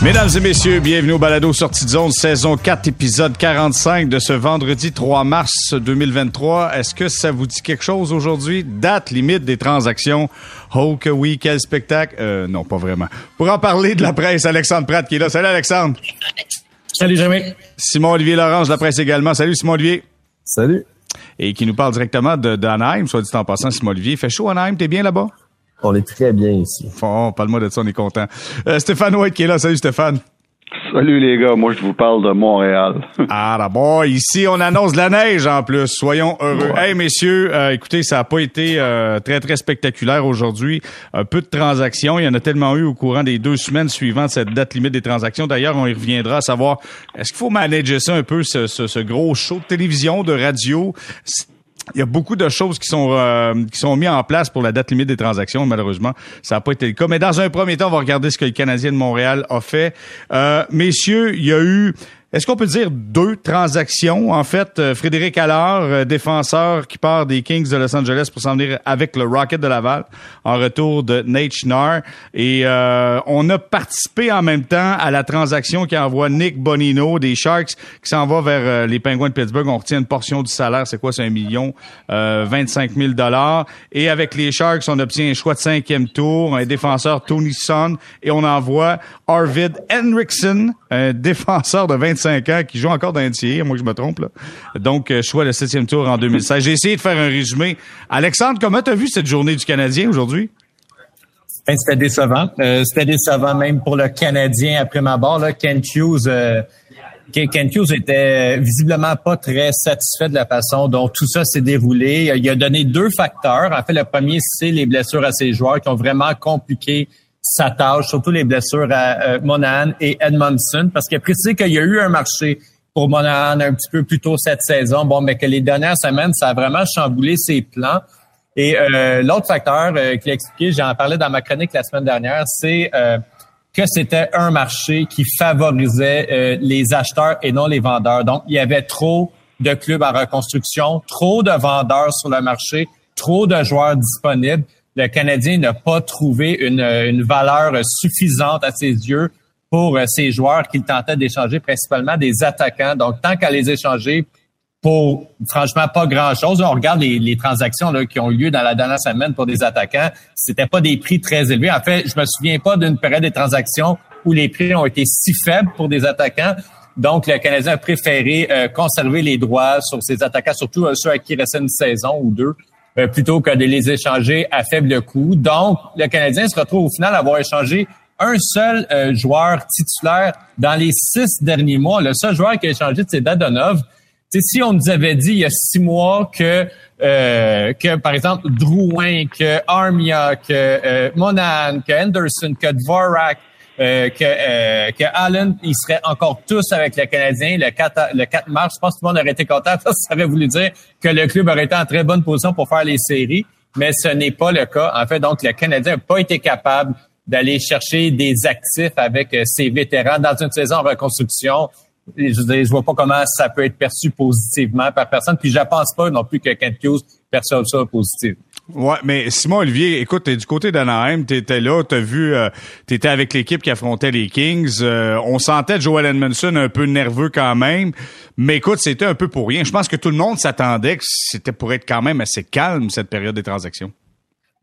Mesdames et messieurs, bienvenue au Balado Sortie de zone, saison 4, épisode 45 de ce vendredi 3 mars 2023. Est-ce que ça vous dit quelque chose aujourd'hui? Date limite des transactions. Oh que oui, quel spectacle. Euh, non, pas vraiment. Pour en parler de la presse, Alexandre Pratt qui est là. Salut Alexandre. Salut Jérémy. Simon-Olivier Laurence de la presse également. Salut Simon-Olivier. Salut. Et qui nous parle directement d'Anaheim, soit dit en passant, Simon-Olivier. Fait chaud Anaheim, t'es bien là-bas? On est très bien ici. Bon, parle-moi de ça, on est content. Euh, Stéphane White qui est là. Salut Stéphane. Salut les gars, moi je vous parle de Montréal. ah d'abord, ici on annonce de la neige en plus, soyons heureux. Hey messieurs, euh, écoutez, ça n'a pas été euh, très très spectaculaire aujourd'hui. Un peu de transactions, il y en a tellement eu au courant des deux semaines suivantes cette date limite des transactions. D'ailleurs, on y reviendra à savoir est-ce qu'il faut manager ça un peu ce, ce, ce gros show de télévision, de radio? Il y a beaucoup de choses qui sont euh, qui sont mises en place pour la date limite des transactions. Malheureusement, ça n'a pas été le cas. Mais dans un premier temps, on va regarder ce que le Canadien de Montréal a fait. Euh, messieurs, il y a eu est-ce qu'on peut dire deux transactions? En fait, euh, Frédéric Allard, euh, défenseur qui part des Kings de Los Angeles pour s'en venir avec le Rocket de Laval en retour de Nate Schnarr. Et euh, on a participé en même temps à la transaction qui envoie Nick Bonino des Sharks qui s'en va vers les Penguins de Pittsburgh. On retient une portion du salaire. C'est quoi? C'est un million, 25 000 dollars. Et avec les Sharks, on obtient un choix de cinquième tour, un défenseur Tony Son et on envoie Arvid Henriksen, un défenseur de 25 25 ans qui joue encore dans NCA, moi je me trompe. Là. Donc, euh, choix le septième tour en 2016. J'ai essayé de faire un résumé. Alexandre, comment tu as vu cette journée du Canadien aujourd'hui? Ben, c'était décevant. Euh, c'était décevant même pour le Canadien après ma barre. Là. Ken Hughes, euh, Hughes était visiblement pas très satisfait de la façon dont tout ça s'est déroulé. Il a donné deux facteurs. En fait, le premier, c'est les blessures à ses joueurs qui ont vraiment compliqué sa tâche, surtout les blessures à euh, Monahan et Edmondson, parce qu'il a précisé qu'il y a eu un marché pour Monahan un petit peu plus tôt cette saison, bon, mais que les dernières semaines, ça a vraiment chamboulé ses plans. Et euh, l'autre facteur euh, qu'il a expliqué, j'en parlais dans ma chronique la semaine dernière, c'est euh, que c'était un marché qui favorisait les acheteurs et non les vendeurs. Donc, il y avait trop de clubs en reconstruction, trop de vendeurs sur le marché, trop de joueurs disponibles le Canadien n'a pas trouvé une, valeur suffisante à ses yeux pour euh, ces joueurs qu'il tentait d'échanger, principalement des attaquants. Donc, tant qu'à les échanger pour franchement pas grand-chose, on regarde les, transactions là, qui ont eu lieu dans la dernière semaine pour des attaquants, c'était pas des prix très élevés. En fait, je me souviens pas d'une période des transactions où les prix ont été si faibles pour des attaquants. Donc, le Canadien a préféré euh, conserver les droits sur ses attaquants, surtout euh, ceux à qui restait une saison ou deux, euh, plutôt que de les échanger à faible coût. Donc, le Canadien se retrouve au final à avoir échangé un seul euh, joueur titulaire dans les six derniers mois. Le seul joueur qui a échangé, c'est Dadonov. T'sais, si on nous avait dit il y a six mois que, euh, que par exemple, Drouin, que Armia, que Monan, que Henderson, que Dvorak, euh, que, euh, que Allen, il serait encore tous avec le Canadien le 4, le 4 mars. Je pense que tout le monde aurait été content que ça aurait voulu dire que le club aurait été en très bonne position pour faire les séries, mais ce n'est pas le cas. En fait, donc, le Canadien n'a pas été capable d'aller chercher des actifs avec euh, ses vétérans dans une saison en reconstruction. Je, je vois pas comment ça peut être perçu positivement par personne. Puis je pense pas non plus que Kent Hughes perçoive ça positivement. Ouais, mais Simon Olivier, écoute, t'es du côté d'Anaheim, t'étais là, t'as vu, euh, t'étais avec l'équipe qui affrontait les Kings. Euh, on sentait Joel Edmondson un peu nerveux quand même, mais écoute, c'était un peu pour rien. Je pense que tout le monde s'attendait que c'était pour être quand même assez calme cette période des transactions.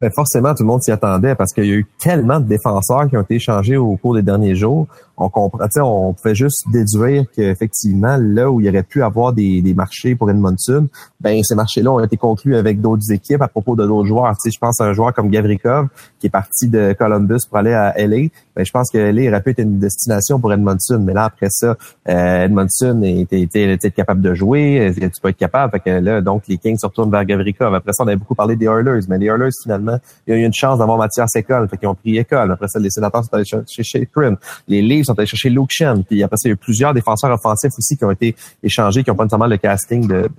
Ben forcément, tout le monde s'y attendait parce qu'il y a eu tellement de défenseurs qui ont été échangés au cours des derniers jours. On comprend, on pouvait juste déduire qu'effectivement, là où il y aurait pu avoir des, des marchés pour Edmondson, ben ces marchés-là ont été conclus avec d'autres équipes à propos de d'autres joueurs. Je pense à un joueur comme Gavrikov qui est parti de Columbus pour aller à LA. Ben, je pense que LA aurait pu être une destination pour Edmondson. Mais là, après ça, euh, Edmondson était, était, capable de jouer. Tu peux être capable? Fait que là, donc, les Kings se retournent vers Gavrikov. Après ça, on avait beaucoup parlé des Oilers. Mais les Oilers, finalement, il y a eu une chance d'avoir Mathias École, fait qu'ils ont pris École. Après ça, les sénateurs sont allés chercher Prim. Les Leafs sont allés chercher Luke Shen. Puis après il y a eu plusieurs défenseurs offensifs aussi qui ont été échangés, qui n'ont pas nécessairement le casting de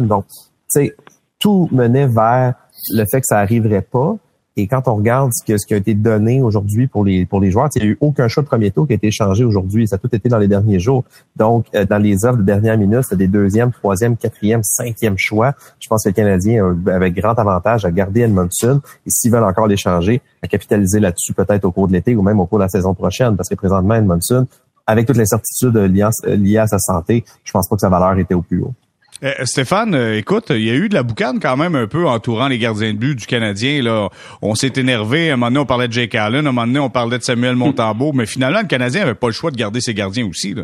Donc, tu sais, tout menait vers le fait que ça arriverait pas. Et quand on regarde ce, ce qui a été donné aujourd'hui pour les pour les joueurs, il n'y a eu aucun choix de premier tour qui a été échangé aujourd'hui. Ça a tout été dans les derniers jours. Donc, euh, dans les offres de dernière minute, c'est des deuxième, troisième, quatrième, cinquième choix. Je pense que les Canadiens avec grand avantage à garder Edmondson et s'ils veulent encore l'échanger, à capitaliser là-dessus peut-être au cours de l'été ou même au cours de la saison prochaine, parce que présentement, Edmondson, avec toutes les certitudes liées à sa santé, je pense pas que sa valeur était au plus haut. Eh, Stéphane, euh, écoute, il y a eu de la boucane quand même un peu entourant les gardiens de but du Canadien. Là. On s'est énervé. À un moment donné, on parlait de Jake Allen. À un moment donné, on parlait de Samuel Montambeau. mais finalement, le Canadien avait pas le choix de garder ses gardiens aussi. Là.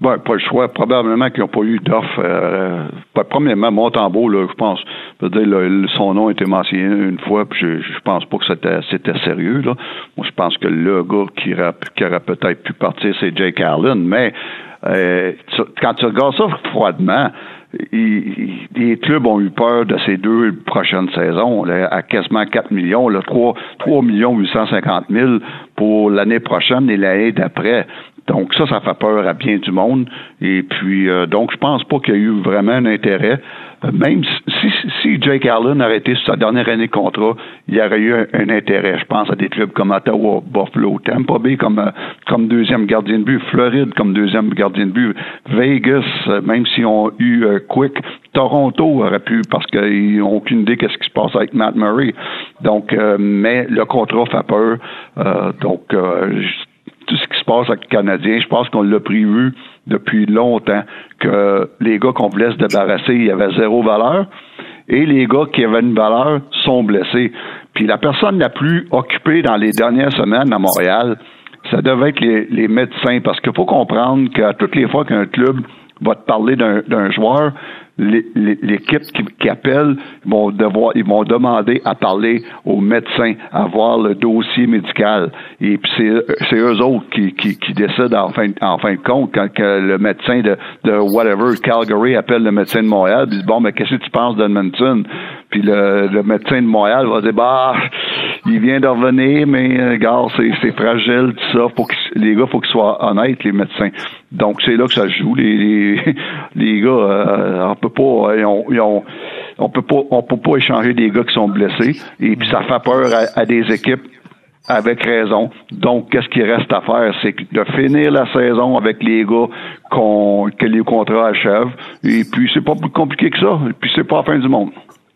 Ben, pas le choix. Probablement qu'ils n'ont pas eu d'offre. Euh, premièrement, Montembeau, là, je pense, je dire, son nom a été mentionné une fois, puis je, pense pas que c'était, c'était sérieux. Là. Moi, je pense que le gars qui, qui aurait peut-être pu partir, c'est Jake Allen. Mais euh, quand tu regardes ça froidement, les clubs ont eu peur de ces deux prochaines saisons, à quasiment 4 millions, là, 3, 3 millions 850 000 pour l'année prochaine et l'année d'après. Donc ça, ça fait peur à bien du monde. Et puis, euh, donc, je pense pas qu'il y a eu vraiment un intérêt. Euh, même si, si Jake Allen avait été sa dernière année de contrat, il y aurait eu un, intérêt. Je pense à des clubs comme Ottawa, Buffalo, Tampa Bay comme, euh, comme deuxième gardien de but, Floride comme deuxième gardien de but, Vegas, même s'ils ont eu Quick, Toronto aurait pu parce qu'ils n'ont aucune idée qu'est-ce qui se passe avec Matt Murray. Donc, mais le contrat fait peur. donc, tout ce qui se passe avec le Canadien, je pense qu'on l'a prévu depuis longtemps que les gars qu'on voulait se débarrasser, il y avait zéro valeur. Et les gars qui avaient une valeur sont blessés. Puis la personne la plus occupée dans les dernières semaines à Montréal, ça devait être les, les médecins, parce qu'il faut comprendre qu'à toutes les fois qu'un club va te parler d'un joueur, l'équipe qui, qui, appelle vont devoir, ils vont demander à parler aux médecins, à voir le dossier médical. Et puis c'est eux autres qui, qui, qui, décident en fin, de compte quand le médecin de, de whatever Calgary appelle le médecin de Montréal, dit bon mais qu'est-ce que tu penses d'Edmonton? Puis le, médecin de Montréal va dire bah il vient de revenir, mais euh, gars, c'est fragile, tout ça. Les gars, faut qu'ils soient honnêtes, les médecins. Donc c'est là que ça joue. Les, les, gars, euh, on peut pas, ont, on peut pas, on peut pas échanger des gars qui sont blessés. Et puis ça fait peur à, des équipes avec raison. Donc, qu'est-ce qui reste à faire? C'est de finir la saison avec les gars qu'on, que les contrats achèvent. Et puis, c'est pas plus compliqué que ça. Et puis, c'est pas la fin du monde.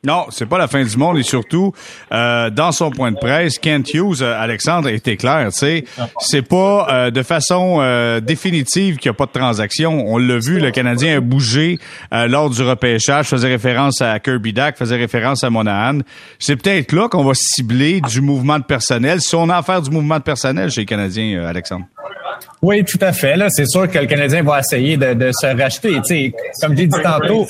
Non, c'est pas la fin du monde et surtout euh, dans son point de presse, Kent Hughes, euh, Alexandre était clair, tu sais, c'est pas euh, de façon définitive qu'il n'y a pas de transaction. On l'a vu, le Canadien a bougé lors du repêchage, faisait référence à Kirby Dack, faisait référence à Monahan. C'est peut-être là qu'on va cibler du mouvement de personnel. Si on a à faire du mouvement de personnel chez les Canadiens, Alexandre. Oui, tout à fait. Là, c'est sûr que le Canadien va essayer de, de se racheter. Tu sais, comme j'ai dit tantôt,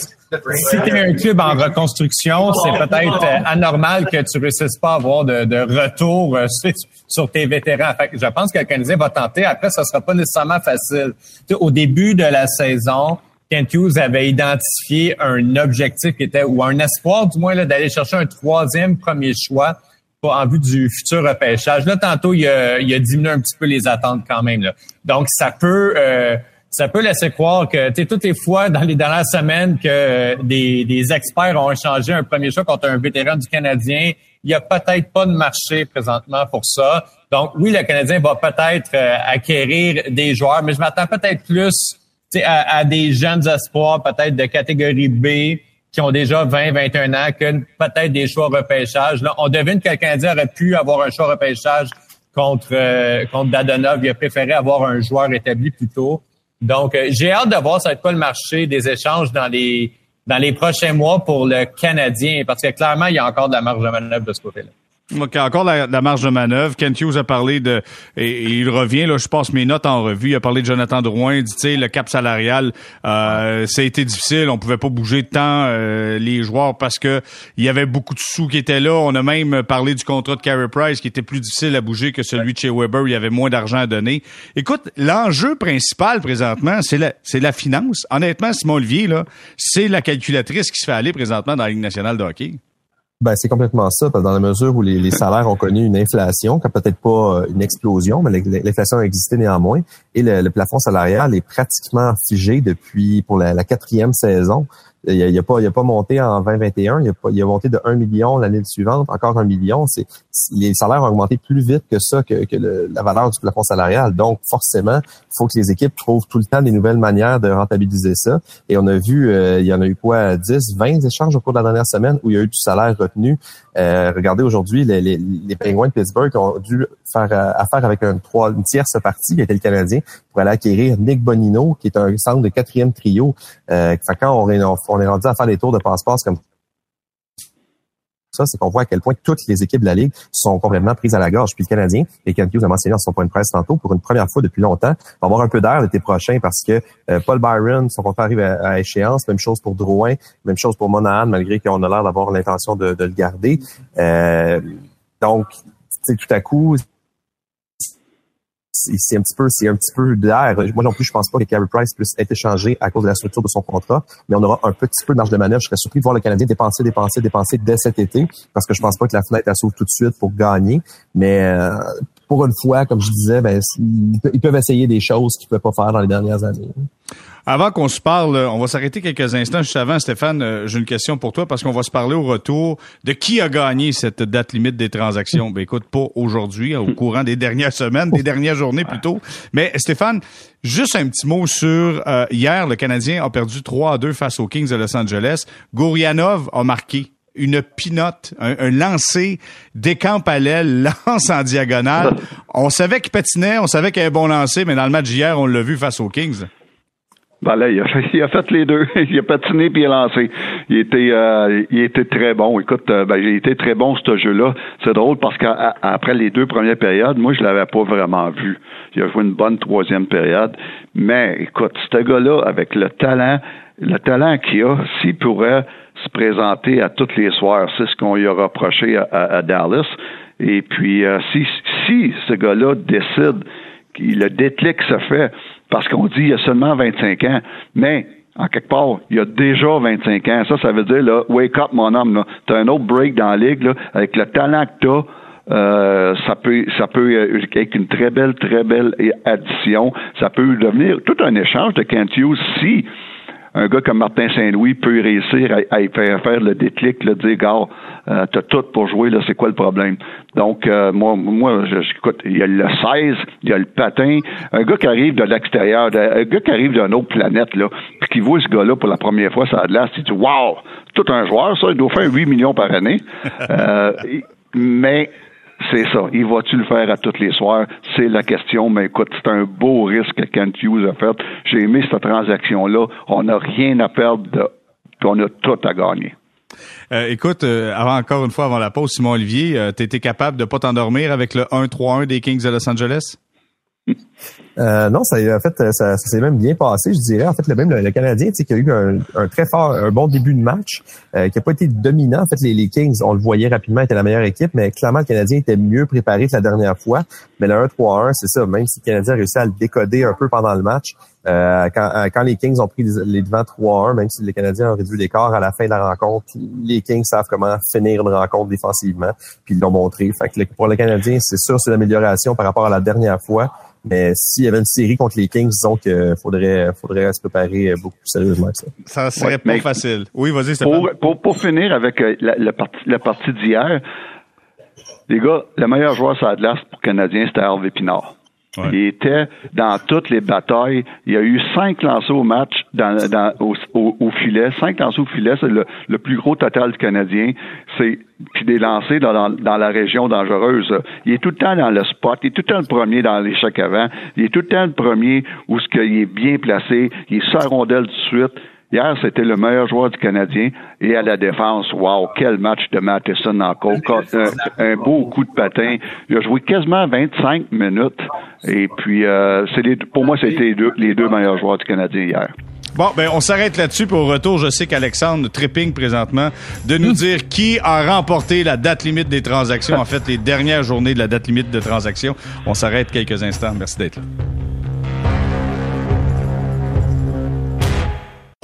si tu es un club en reconstruction, c'est peut-être euh, anormal que tu réussisses pas à avoir de, de retour euh, sur tes vétérans. Fait je pense que le Canadien va tenter. Après, ça sera pas nécessairement facile. au début de la saison, Kent Hughes avait identifié un objectif qui était, ou un espoir du moins, d'aller chercher un troisième premier choix en vue du futur repêchage. Là, tantôt, il a, il a diminué un petit peu les attentes quand même. Là. Donc, ça peut... Euh, ça peut laisser croire que toutes les fois dans les dernières semaines que des, des experts ont échangé un premier choix contre un vétéran du Canadien, il y a peut-être pas de marché présentement pour ça. Donc oui, le Canadien va peut-être euh, acquérir des joueurs, mais je m'attends peut-être plus à, à des jeunes espoirs, peut-être de catégorie B, qui ont déjà 20, 21 ans, que peut-être des choix repêchage. Là, on devine que le Canadien aurait pu avoir un choix repêchage contre, euh, contre Dadonov. Il a préféré avoir un joueur établi plus tôt. Donc, euh, j'ai hâte de voir ça va être quoi le marché des échanges dans les dans les prochains mois pour le Canadien, parce que clairement, il y a encore de la marge de manœuvre de ce côté-là. Donc, encore la, la, marge de manœuvre. Kent Hughes a parlé de, et, il revient, là, je passe mes notes en revue. Il a parlé de Jonathan Drouin, il dit, tu sais, le cap salarial, euh, ça a été difficile. On pouvait pas bouger tant euh, les joueurs parce que il y avait beaucoup de sous qui étaient là. On a même parlé du contrat de Carey Price qui était plus difficile à bouger que celui de chez Weber. Il y avait moins d'argent à donner. Écoute, l'enjeu principal présentement, c'est la, c'est la finance. Honnêtement, Simon Olivier, là, c'est la calculatrice qui se fait aller présentement dans la Ligue nationale de hockey. Ben, c'est complètement ça, dans la mesure où les, salaires ont connu une inflation, qui peut-être pas euh, une explosion, mais l'inflation a existé néanmoins, et le, plafond salarial est pratiquement figé depuis pour la, quatrième saison. Il a, pas, il a pas monté en 2021. Il a, il a monté de 1 million l'année suivante, encore 1 million. C'est, les salaires ont augmenté plus vite que ça, que, que la valeur du plafond salarial. Donc, forcément, il faut que les équipes trouvent tout le temps des nouvelles manières de rentabiliser ça. Et on a vu, euh, il y en a eu quoi, 10, 20 échanges au cours de la dernière semaine où il y a eu du salaire Euh, regardez aujourd'hui, les, les, les de Pittsburgh ont dû faire euh, affaire avec un, trois, une tierce partie qui était le Canadien pour aller acquérir Nick Bonino, qui est un centre de quatrième trio. Euh, quand on est, on est rendu à faire des tours de passe-passe comme ça, c'est qu'on voit à quel point toutes les équipes de la Ligue sont complètement prises à la gorge. Puis le Canadien, et Ken Hughes a mentionné dans son point de presse tantôt, pour une première fois depuis longtemps, va avoir un peu d'air l'été prochain parce que euh, Paul Byron, son contrat arrive à, échéance. Même chose pour Drouin, même chose pour Monahan, malgré qu'on a l'air d'avoir l'intention de, le garder. Euh, donc, tout à coup, c'est un petit peu, c'est un petit peu d'air. Moi non plus, je pense pas que Carey Price puisse être échangé à cause de la structure de son contrat, mais on aura un petit peu de marge de manœuvre. Je serais surpris de voir le Canadien dépenser, dépenser, dépenser dès cet été, parce que je pense pas que la fenêtre s'ouvre tout de suite pour gagner. Mais euh, pour une fois, comme je disais, ben, ils peuvent essayer des choses qu'ils ne pouvaient pas faire dans les dernières années. Avant qu'on se parle, on va s'arrêter quelques instants. Juste avant, Stéphane, euh, j'ai une question pour toi parce qu'on va se parler au retour de qui a gagné cette date limite des transactions. Ben écoute, pas aujourd'hui, au courant des dernières semaines, des dernières journées plutôt. Mais Stéphane, juste un petit mot sur euh, hier, le Canadien a perdu 3 à 2 face aux Kings de Los Angeles. Gourianov a marqué une pinote, un, un lancer décampe à l'aile, lance en diagonale. On savait qu'il patinait, on savait qu'il avait un bon lancer, mais dans le match d'hier, on l'a vu face aux Kings. Ben là, il a, fait, il a fait les deux. il a patiné puis il a lancé. Il était, euh, il était très bon. Écoute, euh, ben, il était très bon ce jeu-là. C'est drôle parce qu'après les deux premières périodes, moi, je l'avais pas vraiment vu. Il a joué une bonne troisième période. Mais écoute, ce gars-là, avec le talent, le talent qu'il a, s'il pourrait se présenter à toutes les soirs, c'est ce qu'on lui a reproché à, Dallas. Et puis, euh, si, si ce gars-là décide, le déclic se fait, parce qu'on dit il y a seulement 25 ans, mais en quelque part, il y a déjà 25 ans. Ça, ça veut dire, là, wake up, mon homme, tu as un autre break dans la ligue, là, avec le talent que tu as. Euh, ça peut, ça peut être une très belle, très belle addition. Ça peut devenir tout un échange de Kent Hughes si un gars comme Martin Saint-Louis peut réussir à, faire, faire le déclic, le dire, gars, euh, t'as tout pour jouer, là, c'est quoi le problème? Donc, euh, moi, moi, je, écoute, il y a le 16, il y a le patin, un gars qui arrive de l'extérieur, un gars qui arrive d'une autre planète, là, puis qui voit ce gars-là pour la première fois, ça a de l'air, il dit, wow, tout un joueur, ça, il doit faire 8 millions par année. Euh, mais c'est ça. Il va-tu le faire à tous les soirs? C'est la question. Mais écoute, c'est un beau risque que Kent Hughes a fait. J'ai aimé cette transaction-là. On n'a rien à perdre, on a tout à gagner. Euh, écoute, euh, avant encore une fois, avant la pause, Simon Olivier, euh, tu étais capable de pas t'endormir avec le 1-3-1 des Kings de Los Angeles? Euh, non, ça en fait, ça, ça s'est même bien passé, je dirais. En fait, le même le, Canadien, qui a eu un, très fort, un bon début de match, euh, qui a pas été dominant. En fait, les, les, Kings, on le voyait rapidement, étaient la meilleure équipe, mais clairement, le Canadien était mieux préparé que la dernière fois. Mais le 1-3-1, c'est ça. Même si le Canadien a réussi à le décoder un peu pendant le match, euh, quand, euh, quand, les Kings ont pris les, devants 3-1, même si les Canadiens ont réduit l'écart à la fin de la rencontre, les Kings savent comment finir une rencontre défensivement, puis ils l'ont montré. Fait que pour le Canadien, c'est sûr, c'est l'amélioration par rapport à la dernière fois. Mais s'il y avait une série contre les Kings, disons qu'il faudrait, faudrait se préparer beaucoup plus sérieusement que ça. Ça serait pas facile. Oui, vas-y, pour, pour, pour, finir avec euh, la, la, partie, la partie d'hier, les gars, le meilleur joueur sur la glace pour le Canadien, c'était Harvey Pinard. Il était dans toutes les batailles. Il y a eu cinq lancers au match au, filet. Cinq lancers au filet, c'est le, plus gros total du Canadien. C'est puis des lancers dans, la région dangereuse. Il est tout le temps dans le spot. Il est tout le temps le premier dans l'échec avant. Il est tout le temps le premier où ce qu'il est bien placé. Il est tout de suite. Hier, c'était le meilleur joueur du Canadien. Et à la défense, wow, quel match de Matheson encore. Un, un beau coup de patin. Il a joué quasiment 25 minutes. Et puis, euh, c'est les, pour moi, c'était les deux, les deux meilleurs joueurs du Canadien hier. Bon, ben on s'arrête là-dessus. Pour retour, je sais qu'Alexandre tripping présentement de nous dire qui a remporté la date limite des transactions, en fait, les dernières journées de la date limite de transactions. On s'arrête quelques instants. Merci d'être là.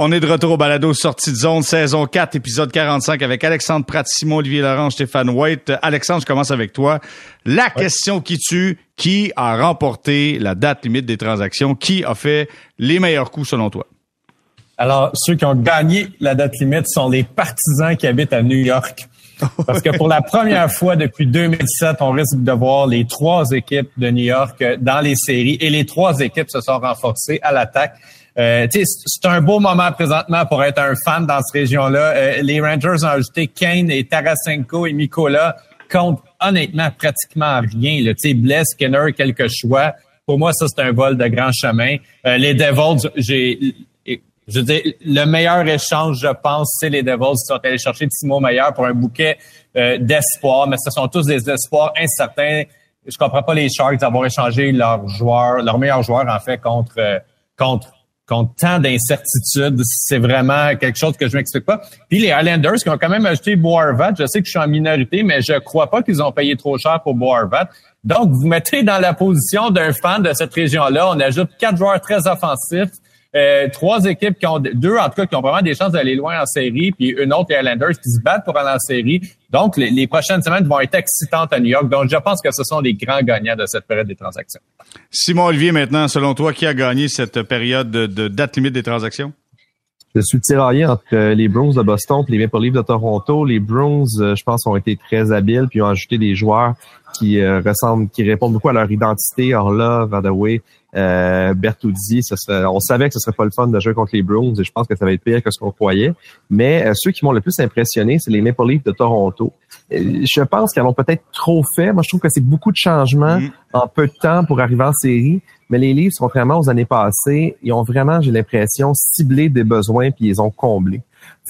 On est de retour au balado Sortie de zone, saison 4, épisode 45 avec Alexandre Pratt, Simon Olivier Laurent, Stéphane White. Alexandre, je commence avec toi. La question qui tue, qui a remporté la date limite des transactions? Qui a fait les meilleurs coups selon toi? Alors, ceux qui ont gagné la date limite sont les partisans qui habitent à New York. Parce que pour la première fois depuis 2007, on risque de voir les trois équipes de New York dans les séries et les trois équipes se sont renforcées à l'attaque. Euh, c'est un beau moment présentement pour être un fan dans cette région-là. Euh, les Rangers ont ajouté Kane et Tarasenko et Mikola contre honnêtement pratiquement rien. Là. Bless, Skinner, quelques choix. Pour moi, ça, c'est un vol de grand chemin. Euh, les Devils, j'ai je veux dire, le meilleur échange, je pense, c'est les Devils qui sont allés chercher Timo Meilleur pour un bouquet euh, d'espoir, mais ce sont tous des espoirs incertains. Je comprends pas les Sharks d'avoir échangé leurs joueurs, leurs meilleurs joueurs, en fait, contre euh, contre contre tant d'incertitudes. C'est vraiment quelque chose que je m'explique pas. Puis les Islanders qui ont quand même acheté Boarvat, je sais que je suis en minorité, mais je crois pas qu'ils ont payé trop cher pour Boarvat. Donc, vous mettez dans la position d'un fan de cette région-là. On ajoute quatre joueurs très offensifs. Euh, trois équipes qui ont deux en tout cas qui ont vraiment des chances d'aller loin en série, puis une autre les Islanders qui se battent pour aller en série. Donc les, prochaines semaines vont être excitantes à New York. Donc je pense que ce sont les grands gagnants de cette période des transactions. Simon Olivier, maintenant, selon toi, qui a gagné cette période de, date limite des transactions? Je suis tiraillé entre euh, les Bruins de Boston et les Maple Leafs de Toronto. Les Bruins, euh, je pense, ont été très habiles puis ont ajouté des joueurs qui ressemblent, qui répondent beaucoup à leur identité. Orlov, Vadaway, euh, Bertuzzi, on savait que ce serait pas le fun de jouer contre les Bruins et je pense que ça va être pire que ce qu'on croyait. Mais euh, ceux qui m'ont le plus impressionné, c'est les Maple Leafs de Toronto. Euh, je pense qu'ils ont peut-être trop fait. Moi, je trouve que c'est beaucoup de changements mm. en peu de temps pour arriver en série. Mais les Leafs, contrairement aux années passées, ils ont vraiment, j'ai l'impression, ciblé des besoins puis ils ont comblé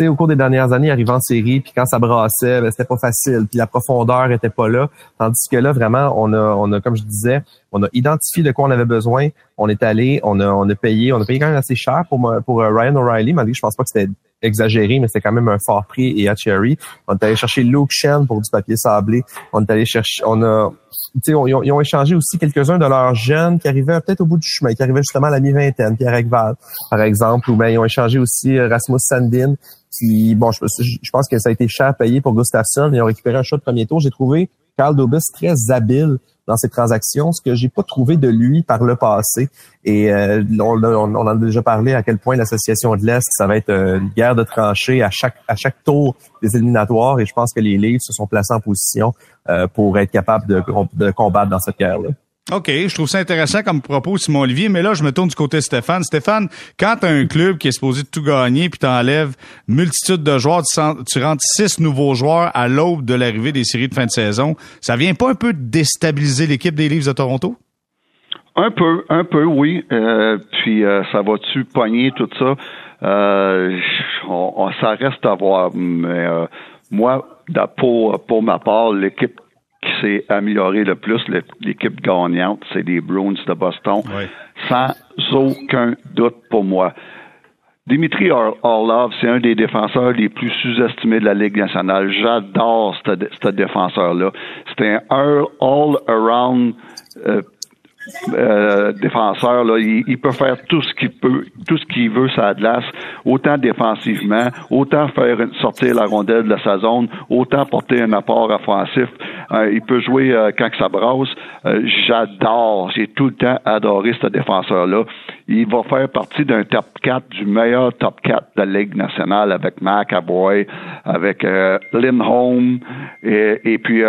au cours des dernières années, arrivant en série, puis quand ça brassait, ben, c'était pas facile, puis la profondeur était pas là. Tandis que là, vraiment, on a, on a, comme je disais, on a identifié de quoi on avait besoin. On est allé, on a, on a payé, on a payé quand même assez cher pour, pour euh, Ryan O'Reilly, malgré que je pense pas que c'était exagéré, mais c'était quand même un fort prix et à Cherry. On est allé chercher Luke Shen pour du papier sablé. On est allé chercher, on a, ils ont, ils ont échangé aussi quelques-uns de leurs jeunes qui arrivaient peut-être au bout du chemin, qui arrivaient justement à la mi-vingtaine, Pierre Ekval, par exemple, ou bien ils ont échangé aussi euh, Rasmus Sandin, qui, bon, je, pense que ça a été cher payé pour Gustafsson. Ils ont récupéré un choix de premier tour. J'ai trouvé Carl Dobis très habile dans ses transactions, ce que j'ai pas trouvé de lui par le passé. Et euh, on, on, en a déjà parlé à quel point l'association de l'Est, ça va être euh, une guerre de tranchées à chaque à chaque tour des éliminatoires. Et je pense que les livres se sont placés en position euh, pour être capables de, de combattre dans cette guerre-là. OK, je trouve ça intéressant comme propos, Simon Olivier, mais là, je me tourne du côté de Stéphane. Stéphane, quand tu as un club qui est supposé tout gagner, puis t'enlèves multitude de joueurs, tu, rentres six nouveaux joueurs à l'aube de l'arrivée des séries de fin de saison, ça vient pas un peu déstabiliser l'équipe des Leafs de Toronto? Un peu, un peu, oui. Euh, puis euh, ça va-tu pogner tout ça? Euh, on, ça reste à voir. Mais moi, pour, pour ma part, l'équipe qui s'est amélioré le plus, l'équipe gagnante, c'est les Bruins de Boston, sans aucun doute pour moi. Dimitri Orlov, c'est un des défenseurs les plus sous-estimés de la Ligue nationale. J'adore ce défenseur-là. C'est un all-around euh, euh, défenseur, là, il, peut faire tout ce qu'il peut, tout ce qu'il veut la glace, autant défensivement, autant faire sortir la rondelle de sa zone, autant porter un apport offensif. Euh, il peut jouer euh, quand ça brasse. J'adore, j'ai tout le temps adoré ce défenseur-là. Il va faire partie d'un top 4, du meilleur top 4 de la Ligue nationale avec McAvoy, avec Lindholm et, et puis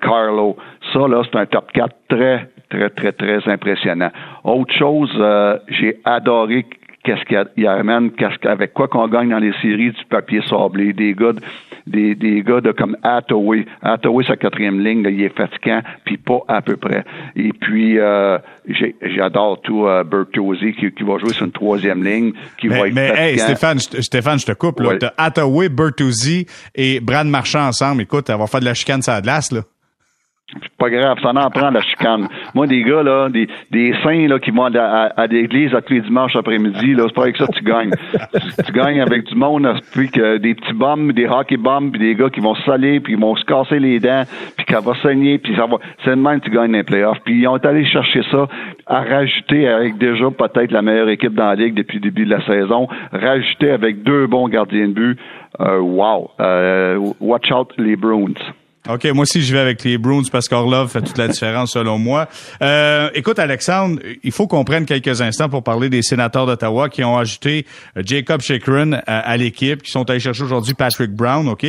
Carlo. Ça, là, c'est un top 4 très très, très, très impressionnant. Autre chose, euh, j'ai adoré qu'est-ce qu'il amène, qu'est-ce avec quoi qu'on gagne dans les séries du papier sablé, des gars, des, des gars de comme Hathaway. Hathaway, sa quatrième ligne, il est fatigant, puis pas à peu près. Et puis, euh, j'adore tout euh, Bertozzi qui, qui, va jouer sur une troisième ligne, qui mais, va être Mais hey, Stéphane, Stéphane, je te coupe, là. T'as Hathaway, Bertuzzi et Brad Marchand ensemble. Écoute, elle va faire de la chicane sur la glace, là. C'est pas grave, ça en prend la chicane. Moi, des gars, là, des, des saints là, qui vont à, à, l'église à tous les dimanches après-midi, là, c'est pas avec ça que tu gagnes. tu, gagnes avec du monde, puis que des petits bombes, des hockey bombes, puis des gars qui vont saler, puis qui vont se casser les dents, puis qu'elle va saigner, puis ça va. C'est de même que tu gagnes les playoffs. Puis ils ont allé chercher ça, à rajouter avec déjà peut-être la meilleure équipe dans la ligue depuis le début de la saison, rajouter avec deux bons gardiens de but. Euh, wow. Euh, watch out les Bruins. OK, moi aussi, je vais avec les Bruins parce qu'Orlov fait toute la différence selon moi. Euh, écoute, Alexandre, il faut qu'on prenne quelques instants pour parler des sénateurs d'Ottawa qui ont ajouté euh, Jacob Chikrin à, l'équipe, qui sont allés chercher aujourd'hui Patrick Brown, OK?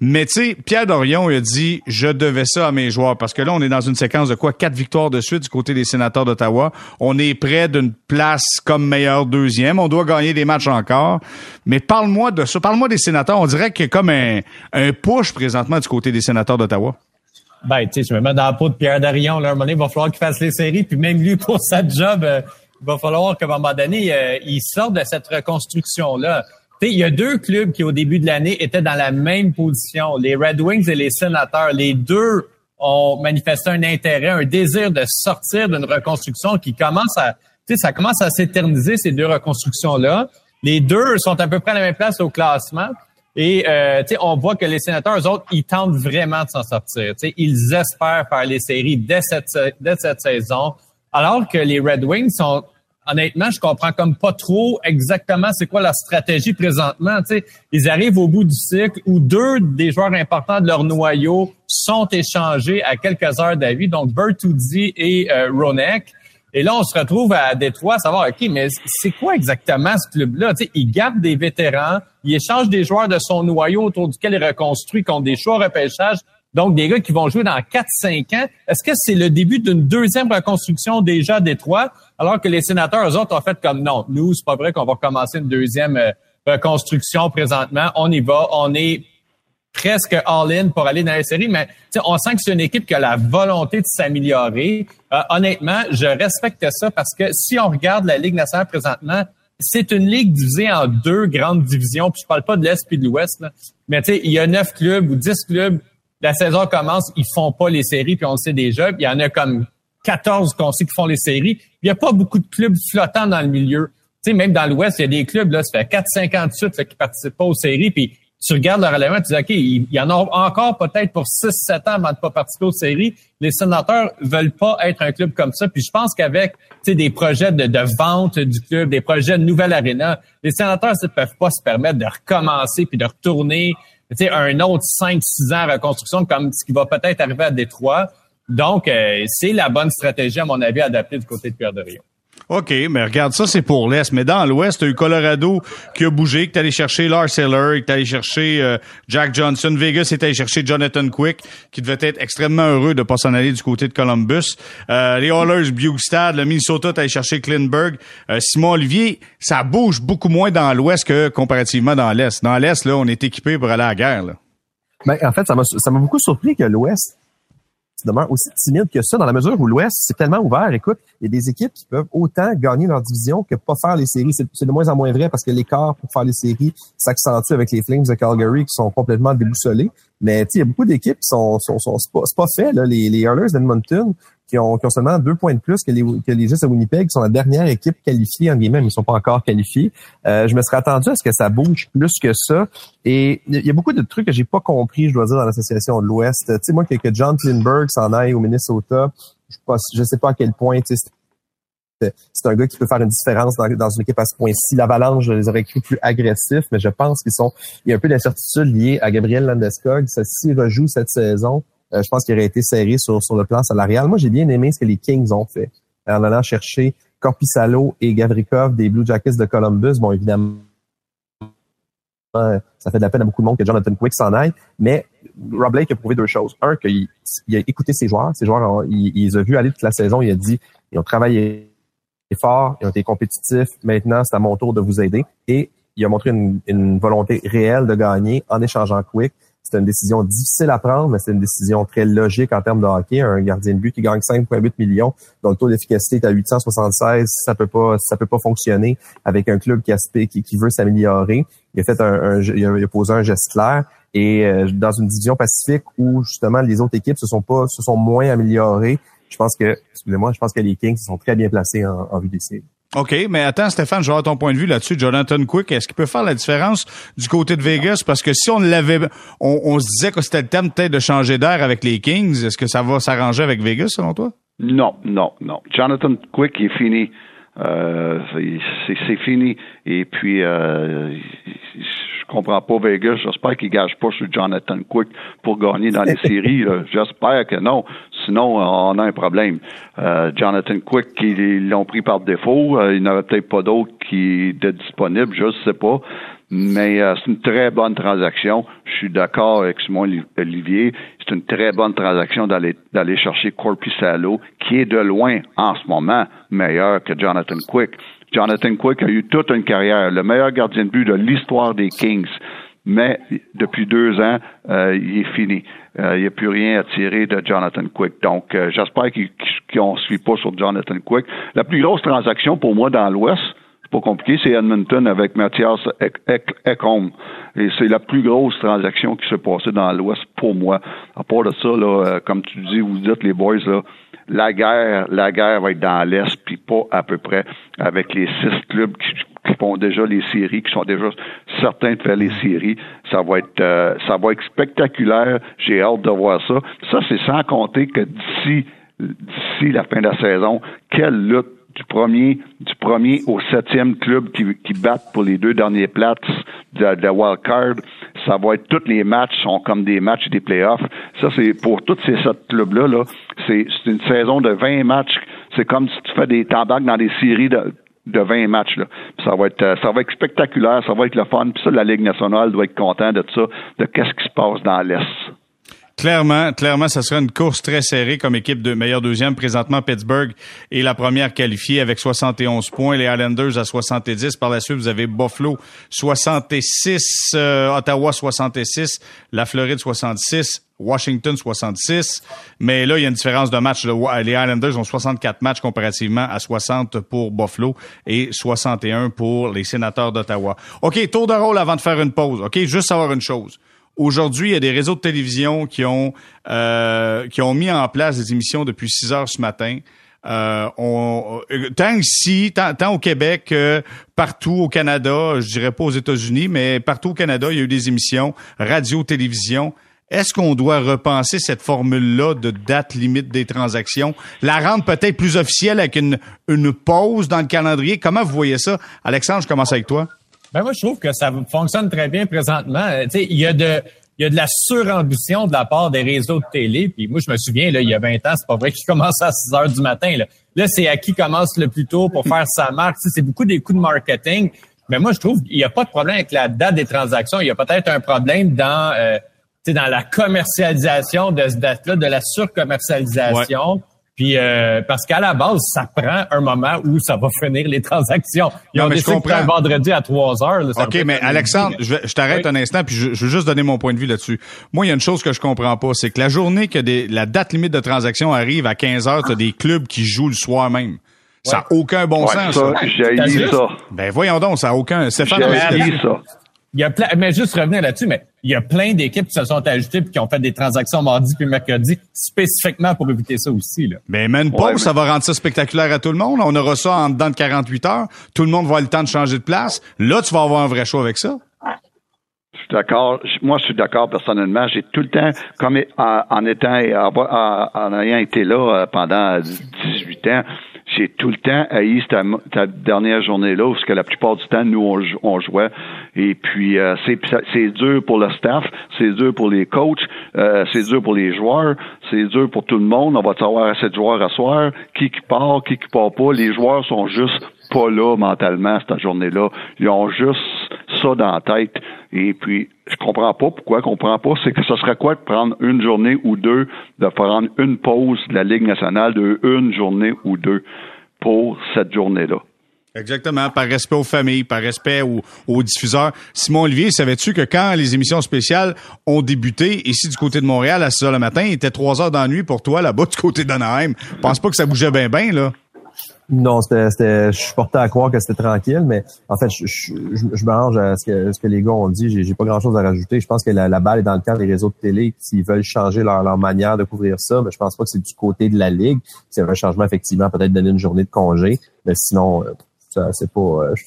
Mais tu sais, Pierre Dorion il a dit « Je devais ça à mes joueurs » parce que là, on est dans une séquence de quoi? Quatre victoires de suite du côté des sénateurs d'Ottawa. On est près d'une place comme meilleur deuxième. On doit gagner des matchs encore. Mais parle-moi de ça. Parle-moi des sénateurs. On dirait qu'il y a comme un, un push présentement du côté des sénateurs d'Ottawa? Ben, tu sais, je me mets dans la peau de Pierre Darion. Là, un moment donné, il va falloir qu'il fasse les séries. Puis même lui, pour sa job, euh, il va falloir qu'à un moment donné, euh, il sorte de cette reconstruction-là. Tu sais, il y a deux clubs qui, au début de l'année, étaient dans la même position. Les Red Wings et les Sénateurs. Les deux ont manifesté un intérêt, un désir de sortir d'une reconstruction qui commence à... Tu sais, ça commence à s'éterniser, ces deux reconstructions-là. Les deux sont à peu près à la même place au classement. Et euh, on voit que les sénateurs, eux autres, ils tentent vraiment de s'en sortir. ils espèrent faire les séries dès cette, dès cette saison. Alors que les Red Wings sont honnêtement, je comprends comme pas trop exactement c'est quoi la stratégie présentement. sais, ils arrivent au bout du cycle où deux des joueurs importants de leur noyau sont échangés à quelques heures d'avis, donc Bertuzzi et euh, Ronek. Et là, on se retrouve à Détroit à savoir, OK, mais c'est quoi exactement ce club-là? Tu sais, il garde des vétérans, il échange des joueurs de son noyau autour duquel il reconstruit contre des choix repêchage. Donc, des gars qui vont jouer dans 4-5 ans. Est-ce que c'est le début d'une deuxième reconstruction déjà à Détroit, alors que les sénateurs, eux autres, ont fait comme non, nous, c'est pas vrai qu'on va commencer une deuxième euh, reconstruction présentement. On y va, on est presque all-in pour aller dans la série, mais on sent que c'est une équipe qui a la volonté de s'améliorer. Euh, honnêtement, je respecte ça parce que si on regarde la Ligue nationale présentement, c'est une ligue divisée en deux grandes divisions. Puis je parle pas de l'Est puis de l'Ouest, mais il y a neuf clubs ou dix clubs. La saison commence, ils font pas les séries, puis on le sait déjà. il y en a comme 14 qu'on sait qui font les séries. Il y a pas beaucoup de clubs flottants dans le milieu. Sais, même dans l'Ouest, il y a des clubs, là, ça fait 4-5 ans de qui participent pas aux séries, puis tu regardes le relèvement, tu dis, OK, il y en a encore peut-être pour 6-7 ans avant de pas participer aux séries. Les sénateurs veulent pas être un club comme ça. Puis je pense qu'avec des projets de, vente du club, des projets de nouvelle arena, les sénateurs ne peuvent pas se permettre de recommencer puis de retourner un autre 5-6 ans de reconstruction comme ce qui va peut-être arriver à Détroit. Donc, euh, c'est la bonne stratégie, à mon avis, adaptée du côté de Pierre de Rio. OK, mais regarde, ça, c'est pour l'Est. Mais dans l'Ouest, tu as eu Colorado qui a bougé, qui est allé chercher Lars Eller, qui est allé chercher euh, Jack Johnson. Vegas est allé chercher Jonathan Quick, qui devait être extrêmement heureux de pas s'en aller du côté de Columbus. Euh, les Oilers, Bugstad, le Minnesota est allé chercher Klinberg. Euh, Simon Olivier, ça bouge beaucoup moins dans l'Ouest que comparativement dans l'Est. Dans l'Est, là, on est équipé pour aller à la guerre. Là. Ben, en fait, ça m'a beaucoup surpris que l'Ouest demeure aussi timide que ça, dans la mesure où l'Ouest, c'est tellement ouvert. Écoute, il y a des équipes qui peuvent autant gagner leur division que pas faire les séries. C'est de moins en moins vrai parce que l'écart pour faire les séries s'accentue avec les Flames de Calgary qui sont complètement déboussolés. Mais il y a beaucoup d'équipes qui sont, sont, sont pas, pas, fait. Là. Les, les Oilers d'Edmonton, qui ont, qui ont seulement deux points de plus que les, que les Jets à Winnipeg, qui sont la dernière équipe qualifiée, en guillemets, mais ils sont pas encore qualifiés. Euh, je me serais attendu à ce que ça bouge plus que ça. Et il y a beaucoup de trucs que j'ai pas compris, je dois dire, dans l'association de l'Ouest. Tu sais, moi, que, que John Klinberg s'en aille au Minnesota, je, pas, je sais pas à quel point, tu c'est un gars qui peut faire une différence dans, dans une équipe à ce point-ci. L'Avalanche, je les aurais cru plus agressifs, mais je pense qu'ils sont. Il y a un peu d'incertitude liée à Gabriel Landeskog. Ça s'y rejoue cette saison. Euh, je pense qu'il aurait été serré sur, le plan salarial. Moi, j'ai bien aimé ce que les Kings ont fait en allant chercher Corpissalo et Gavrikov des Blue Jackets de Columbus. Bon, évidemment, ça fait de la peine à beaucoup de monde que Jonathan Quick s'en aille, mais Rob Blake a prouvé deux choses. Un, qu'il a écouté ses joueurs. Ses joueurs, il, il, aller toute la saison. Il a dit, ils ont travaillé fort, ils ont été compétitifs. Maintenant, c'est à mon tour de vous aider. Et il a montré une volonté réelle de gagner en échangeant Quick. C'est une décision difficile à prendre, mais c'est une décision très logique en termes de hockey. Un gardien de but qui gagne 5,8 millions, dont le taux d'efficacité est à 876, ça peut pas, ça peut pas fonctionner avec un club qui, aspire, qui, qui veut s'améliorer. Il a fait un, il, a, posé un geste clair. Et euh, dans une division pacifique où justement les autres équipes se sont pas, se sont moins améliorées, je pense que, excusez-moi, je pense que les Kings sont très bien placés en, en vue des séries. OK, mais attends, Stéphane, je vais avoir ton point de vue là-dessus. Jonathan Quick, est-ce qu'il peut faire la différence du côté de Vegas? Parce que si on l'avait, on, se disait que c'était le thème peut-être de changer d'air avec les Kings, est-ce que ça va s'arranger avec Vegas, selon toi? Non, non, non. Jonathan Quick est fini. Euh, c'est fini. Et puis, euh, je comprends pas Vegas. J'espère qu'ils gagent pas sur Jonathan Quick pour gagner dans les séries. J'espère que non. Sinon, on a un problème. Euh, Jonathan Quick, ils l'ont pris par défaut. Euh, il n'y avait peut-être pas d'autres qui étaient disponibles, je ne sais pas. Mais euh, c'est une très bonne transaction. Je suis d'accord avec Simon Olivier. C'est une très bonne transaction d'aller chercher Corpus Salo, qui est de loin en ce moment meilleur que Jonathan Quick. Jonathan Quick a eu toute une carrière, le meilleur gardien de but de l'histoire des Kings. Mais depuis deux ans, euh, il est fini. Euh, il n'y a plus rien à tirer de Jonathan Quick. Donc, j'espère qu'on ne suit pas sur Jonathan Quick. La plus grosse transaction pour moi dans l'Ouest, pas compliqué, c'est Edmonton avec Mathias Ekholm. Et c'est la plus grosse transaction qui s'est passée dans l'Ouest pour moi. À part de ça, là, euh, comme tu dis, vous dites les boys, là, la guerre, la guerre va être dans l'Est, pas à peu près avec les six clubs qui, font déjà les séries, qui sont déjà certains de faire les séries. Ça va être euh, ça va être spectaculaire. J'ai hâte de voir ça. Ça, c'est sans compter que d'ici d'ici la fin de la saison, quelle lutte du premier du premier au septième club qui, qui battent pour les deux derniers places de, de wild card. Ça va être tous les matchs sont comme des matchs des playoffs. Ça c'est pour tous ces sept clubs là là, c'est une saison de 20 matchs. C'est comme si tu fais des tambacs dans des séries de de 20 matchs. Là. Ça va être euh, ça va être spectaculaire, ça va être le fun. Puis ça, la Ligue nationale doit être content de ça, de qu'est-ce qui se passe dans l'Est. Clairement, clairement, ça sera une course très serrée comme équipe de meilleur deuxième. Présentement, Pittsburgh est la première qualifiée avec 71 points, les Islanders à 70. Par la suite, vous avez Buffalo 66, euh, Ottawa 66, la Floride 66. Washington 66, mais là il y a une différence de match. Les Islanders ont 64 matchs comparativement à 60 pour Buffalo et 61 pour les Sénateurs d'Ottawa. OK, tour de rôle avant de faire une pause. OK, juste savoir une chose. Aujourd'hui, il y a des réseaux de télévision qui ont euh, qui ont mis en place des émissions depuis 6 heures ce matin. Euh, on, tant ici, tant, au Québec partout au Canada, je dirais pas aux États-Unis, mais partout au Canada, il y a eu des émissions radio, télévision. Est-ce qu'on doit repenser cette formule-là de date limite des transactions, la rendre peut-être plus officielle avec une, une pause dans le calendrier? Comment vous voyez ça? Alexandre, je commence avec toi. Ben moi, je trouve que ça fonctionne très bien présentement. Euh, il y a de il y a de la surambition de la part des réseaux de télé. Puis moi, je me souviens, là, il y a 20 ans, c'est pas vrai qu'ils commencent à 6 heures du matin. Là, là c'est à qui commence le plus tôt pour faire sa marque. c'est beaucoup des coups de marketing. Mais moi, je trouve qu'il n'y a pas de problème avec la date des transactions. Il y a peut-être un problème dans, euh, dans la commercialisation de ce date-là, de la surcommercialisation. Puis euh, parce qu'à la base, ça prend un moment où ça va finir les transactions. Ils ont décidé un vendredi à 3 heures. OK, mais Alexandre, je, je t'arrête un instant, puis je, veux juste donner mon point de vue là-dessus. Moi, il y a une chose que je comprends pas, c'est que la journée que des, la date limite de transaction arrive à 15 heures, tu as des clubs qui jouent le soir même. Ça n'a aucun bon sens. Ça, j'ai ça. Ben voyons donc, ça n'a aucun... Stéphane, j'ai ça. Il y a plein, mais juste revenir là-dessus, mais il y a plein d'équipes qui se sont ajoutées et qui ont fait des transactions mardi puis mercredi spécifiquement pour éviter ça aussi. Là. Mais même pas, ça va rendre ça spectaculaire à tout le monde. On aura ça en dedans de 48 heures. Tout le monde va avoir le temps de changer de place. Là, tu vas avoir un vrai choix avec ça. Je suis d'accord. Moi, je suis d'accord personnellement. J'ai tout le temps, comme en, étant, en ayant été là euh, pendant 18 ans, j'ai tout le temps haï cette, dernière journée-là, parce que la plupart du temps, nous, on, jouait. Et puis, euh, c'est dur pour le staff, c'est dur pour les coachs, euh, c'est dur pour les joueurs, c'est dur pour tout le monde. On va savoir assez de joueurs à soir, qui qui part, qui qui part pas. Les joueurs sont juste pas là mentalement cette journée-là. Ils ont juste ça dans la tête. Et puis, je comprends pas pourquoi je comprends pas, c'est que ce serait quoi de prendre une journée ou deux, de prendre une pause de la Ligue nationale de une journée ou deux pour cette journée-là? Exactement, par respect aux familles, par respect aux, diffuseurs. Simon Olivier, savais-tu que quand les émissions spéciales ont débuté ici du côté de Montréal à 6 heures le matin, il était 3 heures d'ennui pour toi là-bas du côté d'Anaheim? Pense pas que ça bougeait bien bien là. Non, c'était, je suis porté à croire que c'était tranquille, mais en fait, je, je, je, me range à ce que, ce que les gars ont dit. J'ai, pas grand-chose à rajouter. Je pense que la, balle est dans le camp des réseaux de télé s'ils veulent changer leur, leur manière de couvrir ça. Mais je pense pas que c'est du côté de la ligue. C'est un changement effectivement, peut-être donner une journée de congé, mais sinon, euh, c'est pas, euh, je,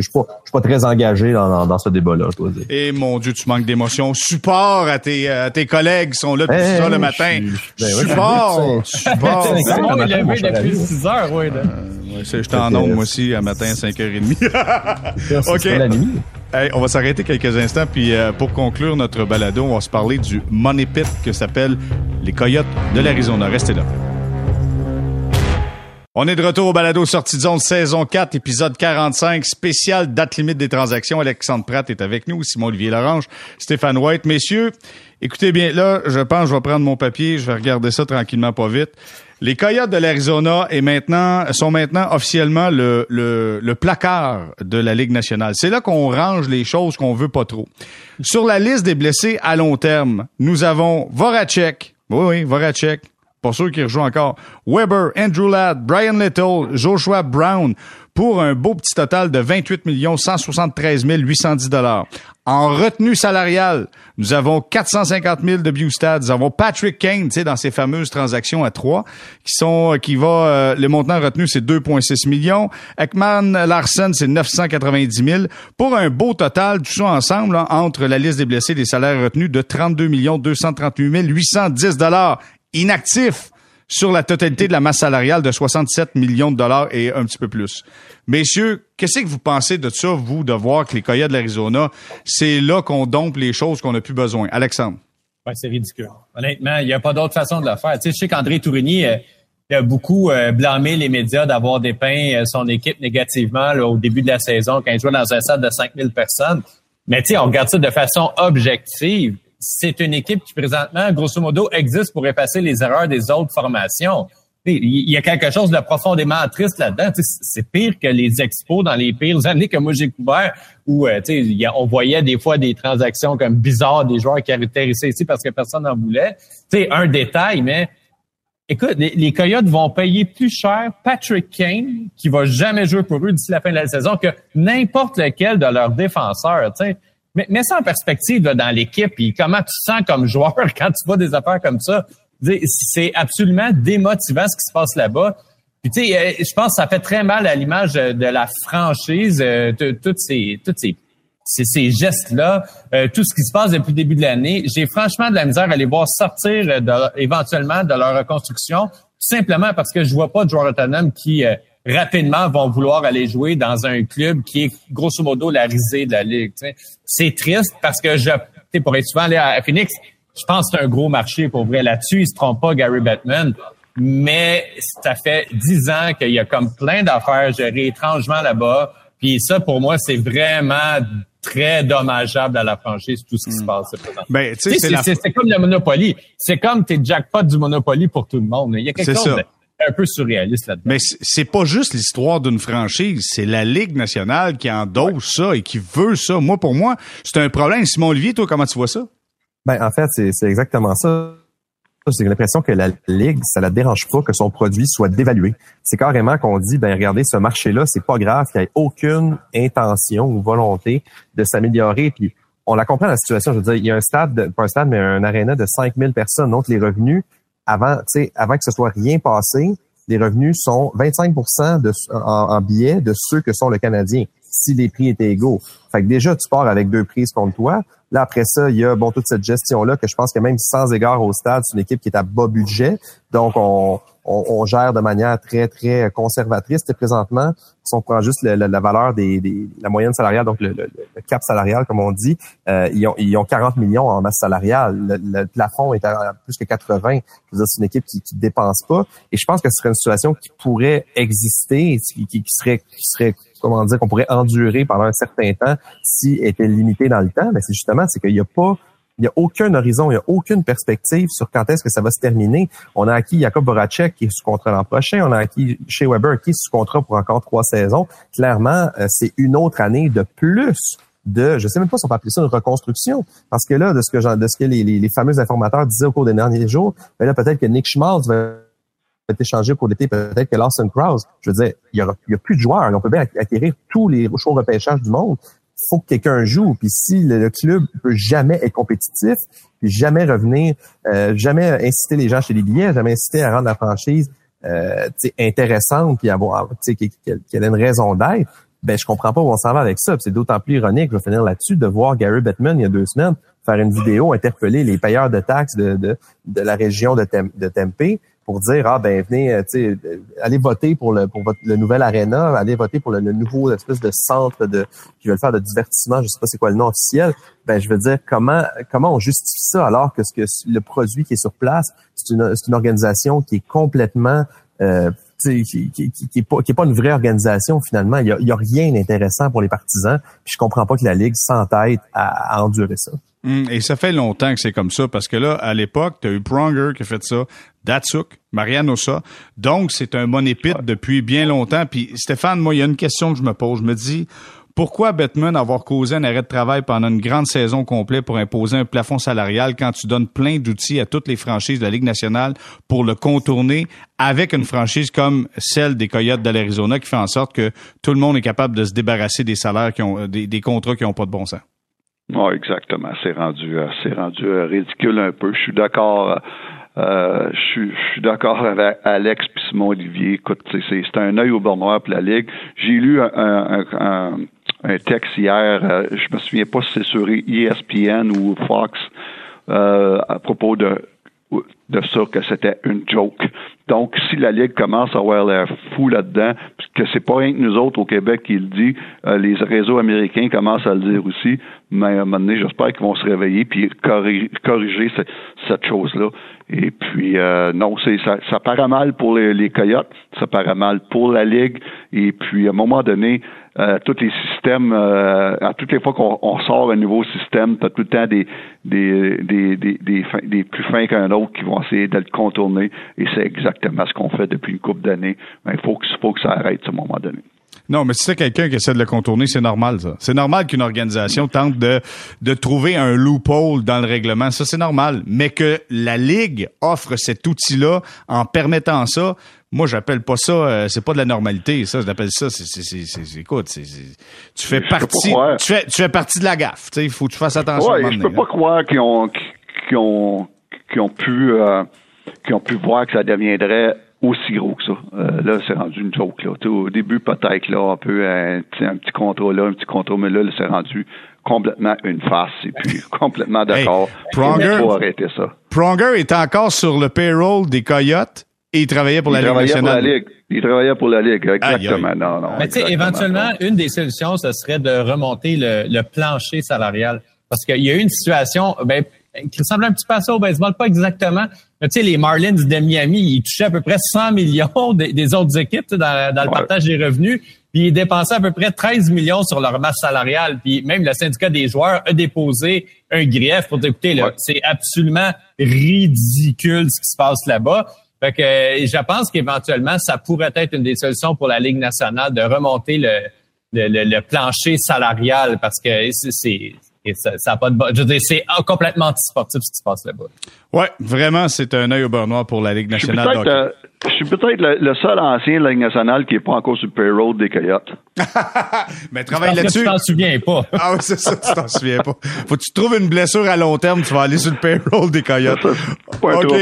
suis pas, je suis pas très engagé dans, dans, ce débat-là, je dois dire. Et mon Dieu, tu manques d'émotion. Support à tes, à tes collègues qui sont là depuis ça le matin. Ben support, support. il est levé depuis 6 heures, oui. Euh, ouais, J'étais en onde, moi aussi, à matin à 5h30. OK. on va s'arrêter quelques instants, puis euh, pour conclure notre balado, on va se parler du Money Pit que s'appelle les Coyotes de l'Arizona. Restez là. On est de retour au balado sortie de zone saison 4, épisode 45, spécial date limite des transactions. Alexandre Pratt est avec nous, Simon-Olivier Lorange, Stéphane White. Messieurs, écoutez bien, là, je pense, je vais prendre mon papier, je vais regarder ça tranquillement, pas vite. Les Coyotes de l'Arizona est maintenant, sont maintenant officiellement le, le, le placard de la Ligue nationale. C'est là qu'on range les choses qu'on veut pas trop. Sur la liste des blessés à long terme, nous avons Voracek. Oui, oui, Voracek pour ceux qui rejouent encore, Weber, Andrew Ladd, Brian Little, Joshua Brown, pour un beau petit total de 28 173 810 dollars. En retenue salariale, nous avons 450 000 de Bustad. Nous avons Patrick Kane, tu sais, dans ces fameuses transactions à trois, qui sont, qui va, euh, le montant retenu, c'est 2,6 millions. Ekman Larson, c'est 990 000. Pour un beau total, tout ça ensemble, entre la liste des blessés et les salaires retenus de 32 238 810 dollars inactif sur la totalité de la masse salariale de 67 millions de dollars et un petit peu plus. Messieurs, qu'est-ce que vous pensez de ça, vous, de voir que les Coyotes de l'Arizona, c'est là qu'on dompe les choses qu'on n'a plus besoin? Alexandre. Ouais, c'est ridicule. Honnêtement, il n'y a pas d'autre façon de le faire. Tu sais, je sais qu'André Tourigny euh, a beaucoup euh, blâmé les médias d'avoir dépeint euh, son équipe négativement au début de la saison quand il jouait dans un stade de 5000 personnes. Mais tu sais, on regarde ça de façon objective c'est une équipe qui présentement, grosso modo, existe pour effacer les erreurs des autres formations. Il y a quelque chose de profondément triste là-dedans. C'est pire que les expos dans les pires années que moi j'ai couvert, où euh, on voyait des fois des transactions comme bizarres des joueurs qui atterrissaient ici parce que personne n'en voulait. C'est un détail, mais écoute, les, Coyotes vont payer plus cher Patrick Kane, qui va jamais jouer pour eux d'ici la fin de la saison, que n'importe lequel de leurs défenseurs. sais. Mais mets ça en perspective dans l'équipe et comment tu sens comme joueur quand tu vois des affaires comme ça. C'est absolument démotivant ce qui se passe là-bas. Tu sais, euh, je pense que ça fait très mal à l'image de la franchise, euh, toutes ces, toutes ces, ces, gestes-là, euh, tout ce qui se passe depuis le début de l'année. J'ai franchement de la misère à les voir sortir éventuellement de leur reconstruction, tout simplement parce que je vois pas de joueurs autonomes qui rapidement vont vouloir aller jouer dans un club qui est grosso modo la risée de la ligue. C'est triste parce que je, pour être souvent aller à Phoenix, je pense que c'est un gros marché pour vrai là-dessus. Il se trompe pas, Gary Bettman. Mais ça fait dix ans qu'il y a comme plein d'affaires gérées étrangement là-bas. Puis ça, pour moi, c'est vraiment très dommageable à la franchise, tout ce qui se hmm. passe. Ben, c'est comme le Monopoly. C'est comme tes jackpots du Monopoly pour tout le monde. Il y a quelque chose un peu surréaliste là-dedans. Mais c'est pas juste l'histoire d'une franchise, c'est la Ligue nationale qui endosse ça et qui veut ça. Moi, pour moi, c'est un problème. Simon Olivier, toi, comment tu vois ça? Ben, en fait, c'est exactement ça. J'ai l'impression que la Ligue, ça la dérange pas que son produit soit dévalué. C'est carrément qu'on dit, ben regardez, ce marché-là, c'est pas grave qu'il n'y ait aucune intention ou volonté de s'améliorer. Puis on la comprend la situation. Je veux dire, il y a un stade, pas un stade, mais un aréna de 5000 personnes. Donc les revenus avant, avant que ce soit rien passé, les revenus sont 25 de, en, billets de ceux que sont le Canadien, si les prix étaient égaux. Fait que déjà, tu pars avec deux prises contre toi. Là, après ça, il y a bon toute cette gestion-là que je pense que même sans égard au stade, c'est une équipe qui est à bas budget. Donc, on, on, gère de manière très, très conservatrice. Et présentement, si on prend juste la, valeur des, des, la moyenne salariale, donc le, cap salarial, comme on dit, euh, ils, ont, ils ont 40 millions en masse salariale. Le, plafond est à plus que 80. Je veux dire, c'est une équipe qui ne dépense pas. Et je pense que ce serait une situation qui pourrait exister, qui, qui, serait, qui serait comment dire, qu'on pourrait endurer pendant un certain temps si était limitée dans le temps. Mais c'est justement, c'est qu'il n'y a pas il n'y a aucun horizon, il n'y a aucune perspective sur quand est-ce que ça va se terminer. On a acquis Jakob Voracek qui est sous contrat l'an prochain. On a acquis chez Weber qui est sous contrat pour encore trois saisons. Clairement, euh, c'est une autre année de plus de, je sais même pas si on peut appeler ça une reconstruction, parce que là, de ce que, de ce que les, les, fameux informateurs disaient au cours des derniers jours, ben là, peut-être que Nick Schmaltz va être échangé au cours d'été, peut-être que Lawson Krause, je veux dire, il y, il y a plus de joueurs. On peut bien acquérir tous les choix repêchage du monde faut que quelqu'un joue. Puis si le, club peut jamais être compétitif, puis jamais revenir, euh, jamais inciter les gens chez les billets, jamais inciter à rendre la franchise euh, intéressante puis avoir qu'elle ait une raison d'être, ben je comprends pas où on s'en va avec ça. C'est d'autant plus ironique, je vais finir là-dessus, de voir Gary Bettman il y a deux semaines faire une vidéo, interpeller les payeurs de taxes de, de, de la région de, de Tempe pour dire ah ben venez, euh, sais, allez voter pour le pour votre, le nouvel arena, allez voter pour le, nouveau espèce de centre de qui veulent faire de divertissement, je sais pas c'est quoi le nom officiel. Ben je veux dire comment comment on justifie ça alors que ce que le produit qui est sur place, c'est une c'est une organisation qui est complètement euh, qui, qui, qui, qui, est pas, qui est pas une vraie organisation finalement. Il y a, il y a rien d'intéressant pour les partisans. Puis je comprends pas que la Ligue s'entête à, à endurer ça. Hum, et ça fait longtemps que c'est comme ça parce que là, à l'époque, tu as eu Pronger qui a fait ça, Datsuk, Marianne Ossa. Donc, c'est un monépite depuis bien longtemps. Puis Stéphane, moi, il y a une question que je me pose. Je me dis, pourquoi Batman avoir causé un arrêt de travail pendant une grande saison complète pour imposer un plafond salarial quand tu donnes plein d'outils à toutes les franchises de la Ligue nationale pour le contourner avec une franchise comme celle des Coyotes de l'Arizona qui fait en sorte que tout le monde est capable de se débarrasser des salaires qui ont des, contrats qui n'ont pas de bon sens? Oui, exactement. C'est rendu, euh, c'est rendu euh, ridicule un peu. Je suis d'accord. Euh, je suis, d'accord avec Alex puis Simon Olivier. Écoute, c'est, un œil au bord noir pour la Ligue. J'ai lu un, un texte hier, euh, je me souviens pas si c'est sur ESPN ou Fox, euh, à propos de de ça que c'était une joke. Donc, si la Ligue commence à avoir l'air fou là-dedans, que c'est pas rien que nous autres au Québec qui le dit, euh, les réseaux américains commencent à le dire aussi, mais à un moment donné, j'espère qu'ils vont se réveiller puis corriger, cette, chose-là. Et puis, non, c'est ça, ça paraît mal pour les, les Coyotes, ça paraît mal pour la Ligue, et puis à un moment donné, euh, tous les systèmes, euh, à toutes les fois qu'on sort un nouveau système, tu as tout le temps des, des, des, des, des, des plus fins qu'un autre qui vont essayer de le contourner. Et c'est exactement ce qu'on fait depuis une couple d'années. Il faut que, faut que ça arrête à un moment donné. Non, mais si c'est quelqu'un qui essaie de le contourner, c'est normal, ça. C'est normal qu'une organisation tente de, de trouver un loophole dans le règlement. Ça, c'est normal. Mais que la Ligue offre cet outil-là en permettant ça, moi, j'appelle pas ça, euh, c'est pas de la normalité. Ça, j'appelle ça, c'est, c'est, écoute, c'est, tu fais partie, tu fais, tu fais partie de la gaffe. Tu sais, il faut que tu fasses attention. Ouais, je peux pas croire qu'ils ont, qu'ils ont, qu'ils ont pu, euh, qu'ils ont pu voir que ça deviendrait aussi gros que ça. Euh, là, c'est rendu une joke. Là. au début, peut-être là, un peu un, un petit contrôle là, un petit contrôle, mais là, c'est rendu complètement une farce et puis complètement d'accord. Hey, Pronger, faut arrêter ça. Pronger est encore sur le payroll des Coyotes et il travaillait pour la Ligue nationale. Pour la Ligue. Il travaillait pour la Ligue, exactement. Non, non. Mais tu sais, éventuellement, une des solutions, ce serait de remonter le, le plancher salarial. Parce qu'il y a eu une situation, ben, qui ressemble un petit peu à ça au baseball, pas exactement. Mais tu sais, les Marlins de Miami, ils touchaient à peu près 100 millions des, autres équipes dans, dans le partage des revenus. Puis ils dépensaient à peu près 13 millions sur leur masse salariale. Puis même le syndicat des joueurs a déposé un grief pour t'écouter. là. C'est absolument ridicule ce qui se passe là-bas. Fait que je pense qu'éventuellement, ça pourrait être une des solutions pour la Ligue nationale de remonter le, le, le plancher salarial parce que c'est ça, ça pas de Je veux dire, c'est complètement anti-sportif ce qui se passe là-bas. Ouais, vraiment, c'est un œil au beurre noir pour la Ligue nationale. Je suis peut-être le, seul ancien de la Ligue nationale qui n'est pas encore sur le payroll des Coyotes. Mais travaille là-dessus. Tu t'en souviens pas. ah oui, c'est ça, tu t'en souviens pas. Faut que tu trouves une blessure à long terme, tu vas aller sur le payroll des Coyotes. OK.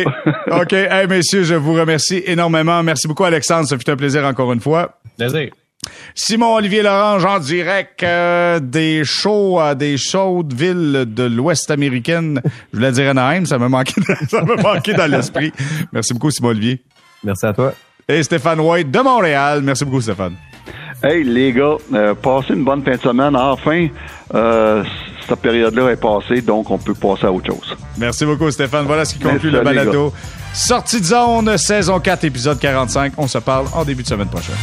OK. Hey, messieurs, je vous remercie énormément. Merci beaucoup, Alexandre. Ça fut un plaisir encore une fois. Plaisir. Simon-Olivier Lorange en direct euh, des shows à des chaudes villes de l'Ouest américaine. Je voulais dire Anaheim, ça m'a manqué, ça m'a manqué dans l'esprit. Merci beaucoup, Simon-Olivier. Merci à toi. Et Stéphane White de Montréal. Merci beaucoup, Stéphane. Hey, les gars, euh, passez une bonne fin de semaine. Enfin, euh, cette période-là est passée, donc on peut passer à autre chose. Merci beaucoup, Stéphane. Voilà ce qui conclut le balado. Sortie de zone, saison 4, épisode 45. On se parle en début de semaine prochaine.